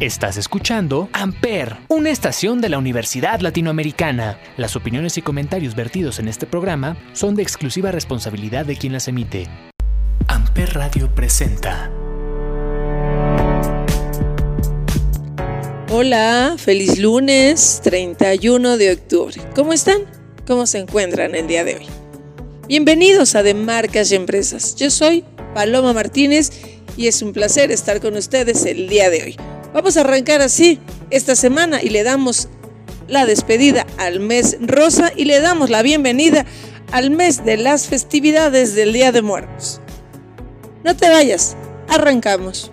Estás escuchando Amper, una estación de la Universidad Latinoamericana. Las opiniones y comentarios vertidos en este programa son de exclusiva responsabilidad de quien las emite. Amper Radio presenta. Hola, feliz lunes 31 de octubre. ¿Cómo están? ¿Cómo se encuentran el día de hoy? Bienvenidos a De Marcas y Empresas. Yo soy Paloma Martínez y es un placer estar con ustedes el día de hoy. Vamos a arrancar así esta semana y le damos la despedida al mes rosa y le damos la bienvenida al mes de las festividades del Día de Muertos. No te vayas, arrancamos.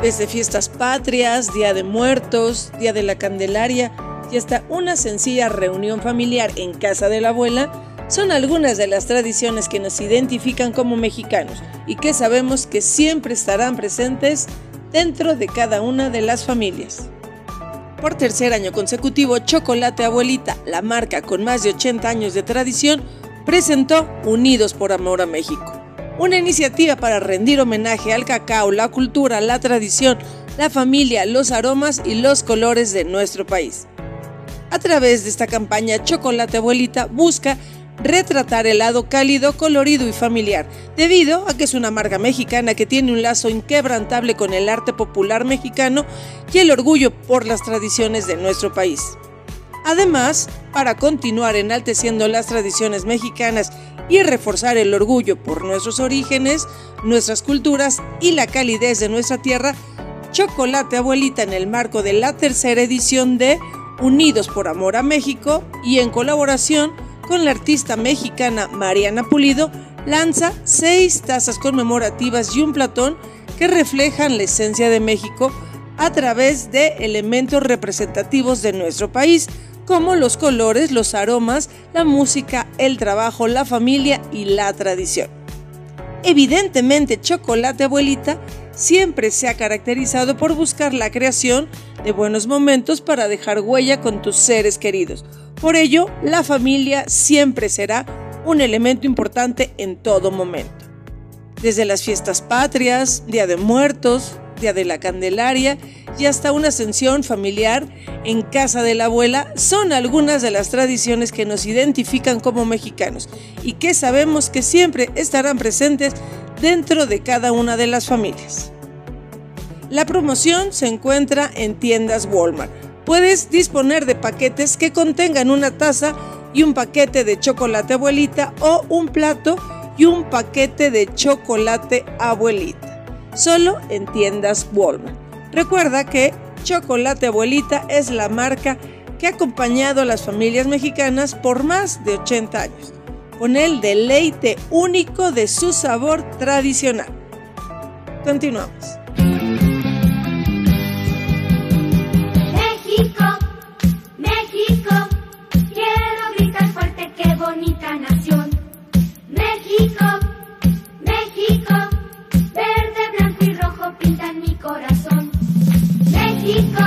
Desde fiestas patrias, Día de Muertos, Día de la Candelaria y hasta una sencilla reunión familiar en casa de la abuela, son algunas de las tradiciones que nos identifican como mexicanos y que sabemos que siempre estarán presentes dentro de cada una de las familias. Por tercer año consecutivo, Chocolate Abuelita, la marca con más de 80 años de tradición, presentó Unidos por Amor a México una iniciativa para rendir homenaje al cacao, la cultura, la tradición, la familia, los aromas y los colores de nuestro país. A través de esta campaña, Chocolate Abuelita busca retratar el lado cálido, colorido y familiar, debido a que es una marca mexicana que tiene un lazo inquebrantable con el arte popular mexicano y el orgullo por las tradiciones de nuestro país. Además, para continuar enalteciendo las tradiciones mexicanas y reforzar el orgullo por nuestros orígenes, nuestras culturas y la calidez de nuestra tierra, Chocolate Abuelita en el marco de la tercera edición de Unidos por Amor a México y en colaboración con la artista mexicana Mariana Pulido, lanza seis tazas conmemorativas y un platón que reflejan la esencia de México a través de elementos representativos de nuestro país, como los colores, los aromas, la música, el trabajo, la familia y la tradición. Evidentemente, Chocolate Abuelita siempre se ha caracterizado por buscar la creación de buenos momentos para dejar huella con tus seres queridos. Por ello, la familia siempre será un elemento importante en todo momento. Desde las fiestas patrias, Día de Muertos, Día de la Candelaria y hasta una ascensión familiar en casa de la abuela son algunas de las tradiciones que nos identifican como mexicanos y que sabemos que siempre estarán presentes dentro de cada una de las familias. La promoción se encuentra en tiendas Walmart. Puedes disponer de paquetes que contengan una taza y un paquete de chocolate abuelita o un plato y un paquete de chocolate abuelita solo en tiendas Walmart. Recuerda que Chocolate Abuelita es la marca que ha acompañado a las familias mexicanas por más de 80 años, con el deleite único de su sabor tradicional. Continuamos. México, México, quiero gritar fuerte, qué bonita nación. México, México, verde, blanco y rojo pintan mi corazón. México,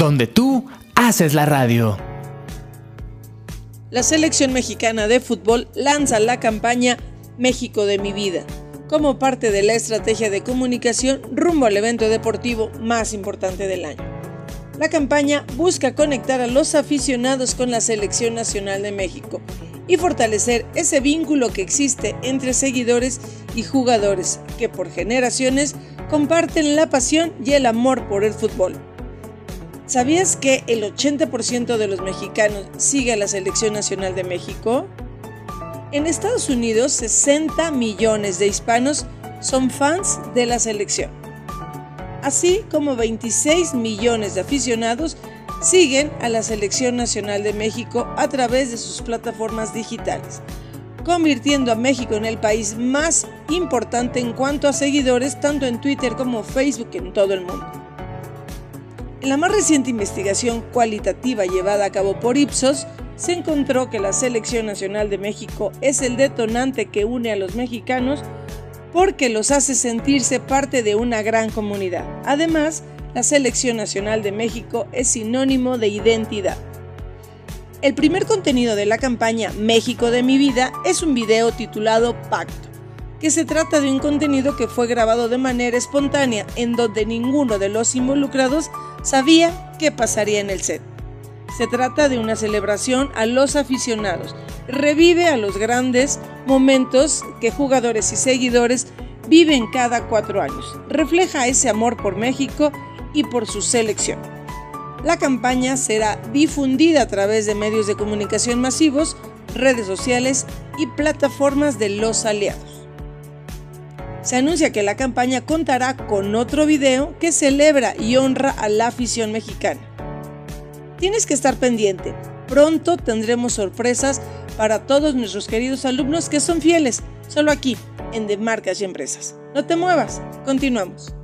donde tú haces la radio. La selección mexicana de fútbol lanza la campaña México de mi vida como parte de la estrategia de comunicación rumbo al evento deportivo más importante del año. La campaña busca conectar a los aficionados con la Selección Nacional de México y fortalecer ese vínculo que existe entre seguidores y jugadores que por generaciones comparten la pasión y el amor por el fútbol. ¿Sabías que el 80% de los mexicanos sigue a la Selección Nacional de México? En Estados Unidos, 60 millones de hispanos son fans de la selección, así como 26 millones de aficionados siguen a la Selección Nacional de México a través de sus plataformas digitales, convirtiendo a México en el país más importante en cuanto a seguidores tanto en Twitter como Facebook en todo el mundo. En la más reciente investigación cualitativa llevada a cabo por Ipsos, se encontró que la Selección Nacional de México es el detonante que une a los mexicanos porque los hace sentirse parte de una gran comunidad. Además, la Selección Nacional de México es sinónimo de identidad. El primer contenido de la campaña México de mi vida es un video titulado Pacto, que se trata de un contenido que fue grabado de manera espontánea en donde ninguno de los involucrados sabía qué pasaría en el set. Se trata de una celebración a los aficionados, revive a los grandes momentos que jugadores y seguidores viven cada cuatro años, refleja ese amor por México y por su selección. La campaña será difundida a través de medios de comunicación masivos, redes sociales y plataformas de los aliados. Se anuncia que la campaña contará con otro video que celebra y honra a la afición mexicana. Tienes que estar pendiente. Pronto tendremos sorpresas para todos nuestros queridos alumnos que son fieles, solo aquí, en De Marcas y Empresas. No te muevas, continuamos.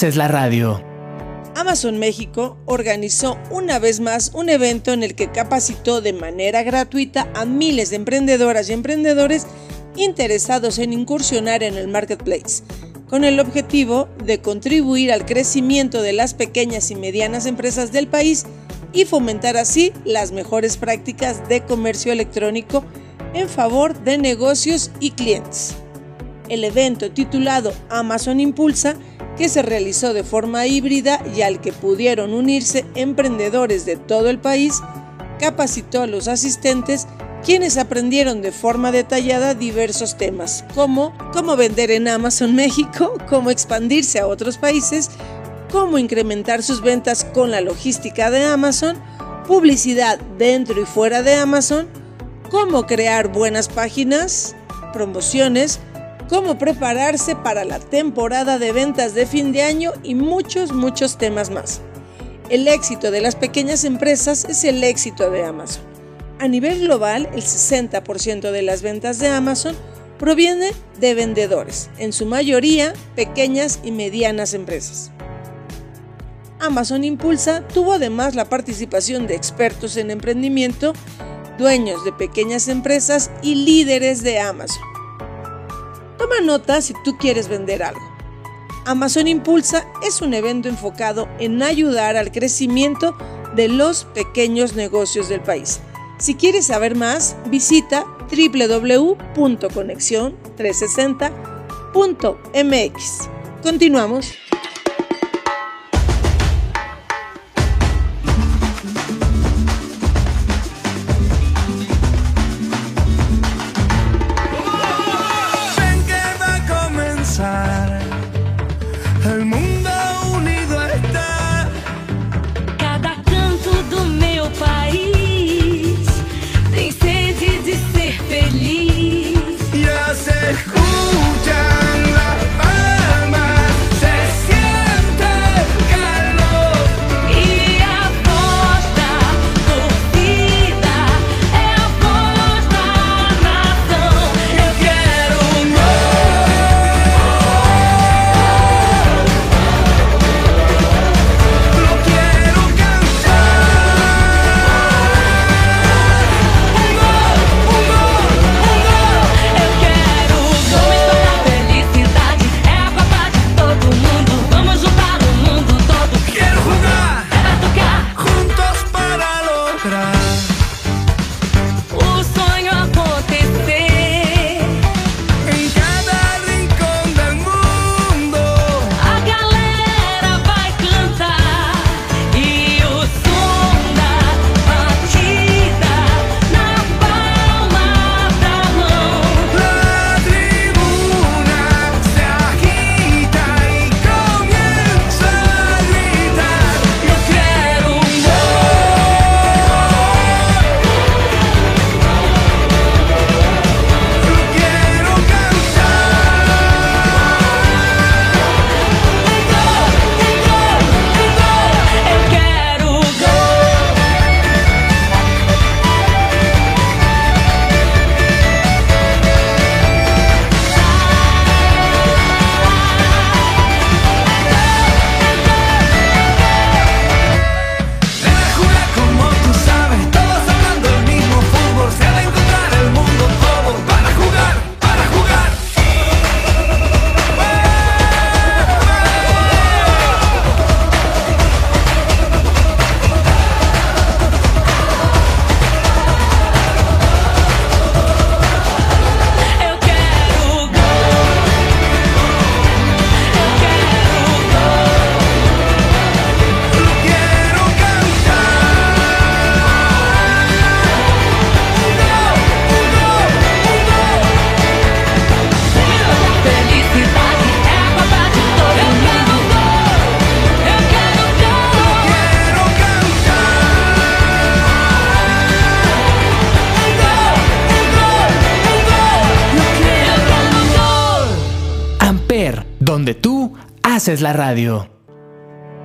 Haces la radio. Amazon México organizó una vez más un evento en el que capacitó de manera gratuita a miles de emprendedoras y emprendedores interesados en incursionar en el marketplace, con el objetivo de contribuir al crecimiento de las pequeñas y medianas empresas del país y fomentar así las mejores prácticas de comercio electrónico en favor de negocios y clientes. el evento titulado Amazon Impulsa, que se realizó de forma híbrida y al que pudieron unirse emprendedores de todo el país, capacitó a los asistentes quienes aprendieron de forma detallada diversos temas, como cómo vender en Amazon México, cómo expandirse a otros países, cómo incrementar sus ventas con la logística de Amazon, publicidad dentro y fuera de Amazon, cómo crear buenas páginas, promociones, cómo prepararse para la temporada de ventas de fin de año y muchos, muchos temas más. El éxito de las pequeñas empresas es el éxito de Amazon. A nivel global, el 60% de las ventas de Amazon proviene de vendedores, en su mayoría pequeñas y medianas empresas. Amazon Impulsa tuvo además la participación de expertos en emprendimiento, dueños de pequeñas empresas y líderes de Amazon. Toma nota si tú quieres vender algo. Amazon Impulsa es un evento enfocado en ayudar al crecimiento de los pequeños negocios del país. Si quieres saber más, visita www.conexión360.mx. Continuamos. Donde tú haces la radio.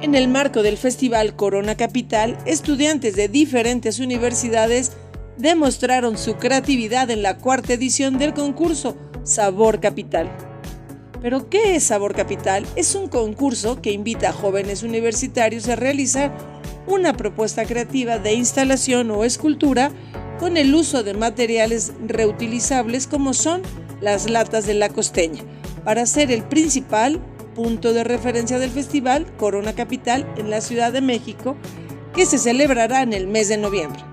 En el marco del Festival Corona Capital, estudiantes de diferentes universidades demostraron su creatividad en la cuarta edición del concurso Sabor Capital. ¿Pero qué es Sabor Capital? Es un concurso que invita a jóvenes universitarios a realizar una propuesta creativa de instalación o escultura con el uso de materiales reutilizables como son las latas de la costeña, para ser el principal punto de referencia del festival Corona Capital en la Ciudad de México, que se celebrará en el mes de noviembre.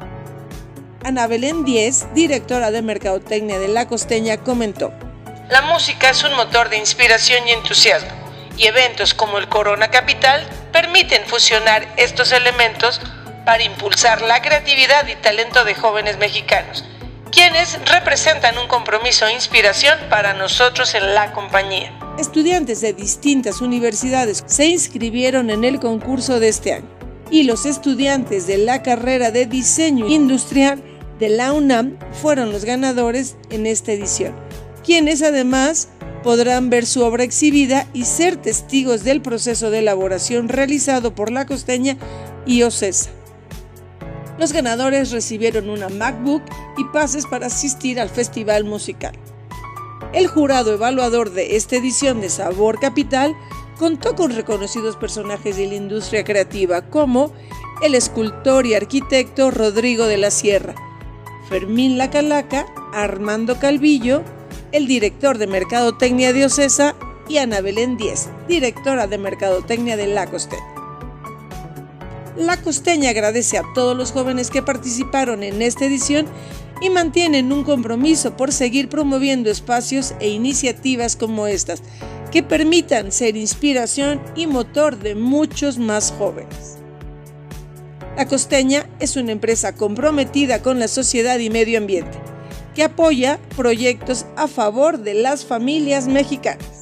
Ana Belén Díez, directora de Mercadotecnia de La Costeña, comentó, La música es un motor de inspiración y entusiasmo, y eventos como el Corona Capital permiten fusionar estos elementos para impulsar la creatividad y talento de jóvenes mexicanos, quienes representan un compromiso e inspiración para nosotros en la compañía. Estudiantes de distintas universidades se inscribieron en el concurso de este año y los estudiantes de la carrera de diseño industrial de la UNAM fueron los ganadores en esta edición, quienes además podrán ver su obra exhibida y ser testigos del proceso de elaboración realizado por la costeña y OCESA. Los ganadores recibieron una MacBook y pases para asistir al festival musical. El jurado evaluador de esta edición de Sabor Capital contó con reconocidos personajes de la industria creativa como el escultor y arquitecto Rodrigo de la Sierra, Fermín Lacalaca, Armando Calvillo, el director de Mercadotecnia de Ocesa y Ana Belén Díez, directora de Mercadotecnia de La Costeña. La Costeña agradece a todos los jóvenes que participaron en esta edición y mantienen un compromiso por seguir promoviendo espacios e iniciativas como estas, que permitan ser inspiración y motor de muchos más jóvenes. La Costeña es una empresa comprometida con la sociedad y medio ambiente, que apoya proyectos a favor de las familias mexicanas.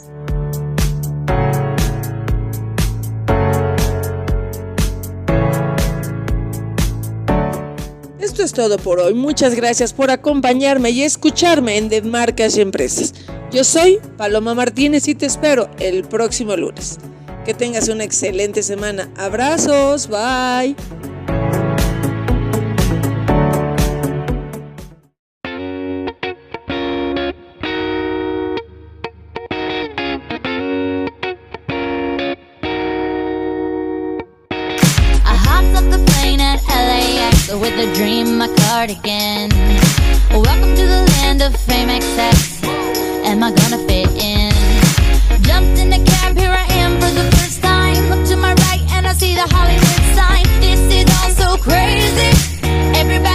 Todo por hoy. Muchas gracias por acompañarme y escucharme en De Marcas y Empresas. Yo soy Paloma Martínez y te espero el próximo lunes. Que tengas una excelente semana. Abrazos, bye. With a dream, my cardigan. Welcome to the land of fame XX. Am I gonna fit in? Jumped in the cab, here I am for the first time. Look to my right and I see the Hollywood sign. This is all so crazy. Everybody